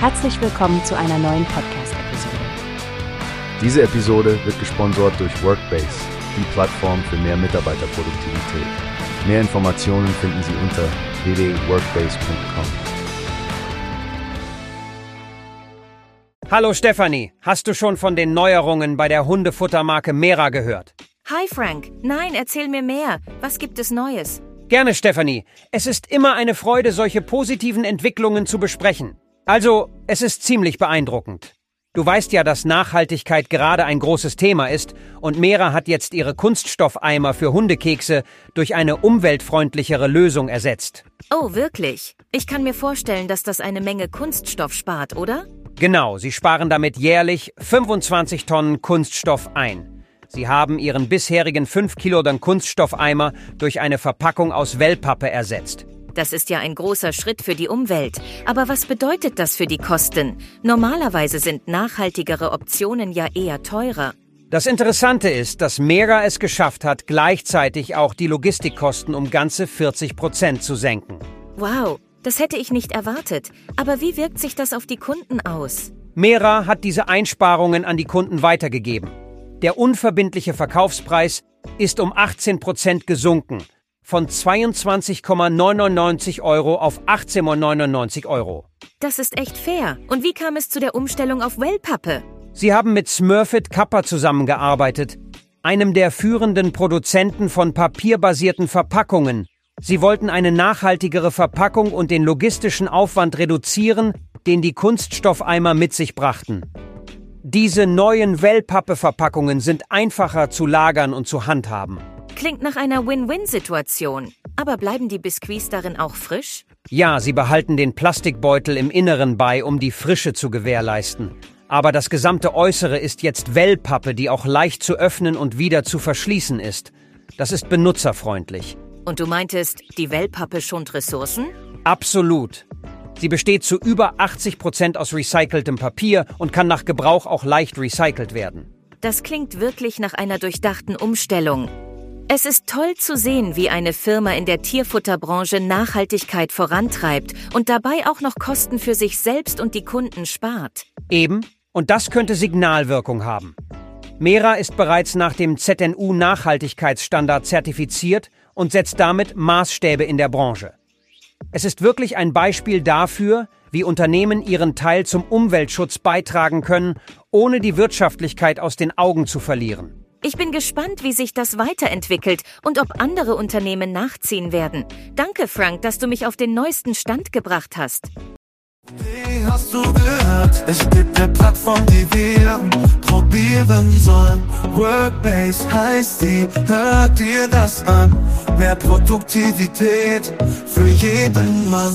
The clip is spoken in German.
Herzlich willkommen zu einer neuen Podcast-Episode. Diese Episode wird gesponsert durch Workbase, die Plattform für mehr Mitarbeiterproduktivität. Mehr Informationen finden Sie unter www.workbase.com. Hallo Stefanie, hast du schon von den Neuerungen bei der Hundefuttermarke Mera gehört? Hi Frank, nein, erzähl mir mehr. Was gibt es Neues? Gerne, Stefanie. Es ist immer eine Freude, solche positiven Entwicklungen zu besprechen. Also, es ist ziemlich beeindruckend. Du weißt ja, dass Nachhaltigkeit gerade ein großes Thema ist und Mera hat jetzt ihre Kunststoffeimer für Hundekekse durch eine umweltfreundlichere Lösung ersetzt. Oh, wirklich? Ich kann mir vorstellen, dass das eine Menge Kunststoff spart, oder? Genau, sie sparen damit jährlich 25 Tonnen Kunststoff ein. Sie haben ihren bisherigen 5 Kilogramm Kunststoffeimer durch eine Verpackung aus Wellpappe ersetzt. Das ist ja ein großer Schritt für die Umwelt. Aber was bedeutet das für die Kosten? Normalerweise sind nachhaltigere Optionen ja eher teurer. Das Interessante ist, dass Mera es geschafft hat, gleichzeitig auch die Logistikkosten um ganze 40 Prozent zu senken. Wow, das hätte ich nicht erwartet. Aber wie wirkt sich das auf die Kunden aus? Mera hat diese Einsparungen an die Kunden weitergegeben. Der unverbindliche Verkaufspreis ist um 18 Prozent gesunken von 22,99 Euro auf 18,99 Euro. Das ist echt fair. Und wie kam es zu der Umstellung auf Wellpappe? Sie haben mit Smurfit Kappa zusammengearbeitet, einem der führenden Produzenten von papierbasierten Verpackungen. Sie wollten eine nachhaltigere Verpackung und den logistischen Aufwand reduzieren, den die Kunststoffeimer mit sich brachten. Diese neuen Wellpappe-Verpackungen sind einfacher zu lagern und zu handhaben. Klingt nach einer Win-Win-Situation. Aber bleiben die Biskuits darin auch frisch? Ja, sie behalten den Plastikbeutel im Inneren bei, um die Frische zu gewährleisten. Aber das gesamte Äußere ist jetzt Wellpappe, die auch leicht zu öffnen und wieder zu verschließen ist. Das ist benutzerfreundlich. Und du meintest, die Wellpappe schont Ressourcen? Absolut. Sie besteht zu über 80 Prozent aus recyceltem Papier und kann nach Gebrauch auch leicht recycelt werden. Das klingt wirklich nach einer durchdachten Umstellung. Es ist toll zu sehen, wie eine Firma in der Tierfutterbranche Nachhaltigkeit vorantreibt und dabei auch noch Kosten für sich selbst und die Kunden spart. Eben, und das könnte Signalwirkung haben. Mera ist bereits nach dem ZNU Nachhaltigkeitsstandard zertifiziert und setzt damit Maßstäbe in der Branche. Es ist wirklich ein Beispiel dafür, wie Unternehmen ihren Teil zum Umweltschutz beitragen können, ohne die Wirtschaftlichkeit aus den Augen zu verlieren. Ich bin gespannt, wie sich das weiterentwickelt und ob andere Unternehmen nachziehen werden. Danke, Frank, dass du mich auf den neuesten Stand gebracht hast. Wie hast du gehört? Es gibt eine Plattform, die wir probieren sollen. Workbase heißt die, hört dir das an. Mehr Produktivität für jeden Mann.